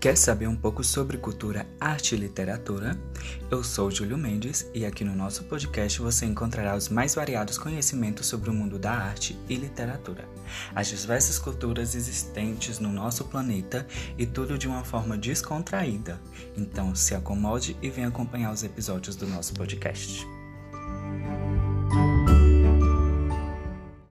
Quer saber um pouco sobre cultura, arte e literatura? Eu sou Júlio Mendes e aqui no nosso podcast você encontrará os mais variados conhecimentos sobre o mundo da arte e literatura, as diversas culturas existentes no nosso planeta e tudo de uma forma descontraída. Então se acomode e venha acompanhar os episódios do nosso podcast.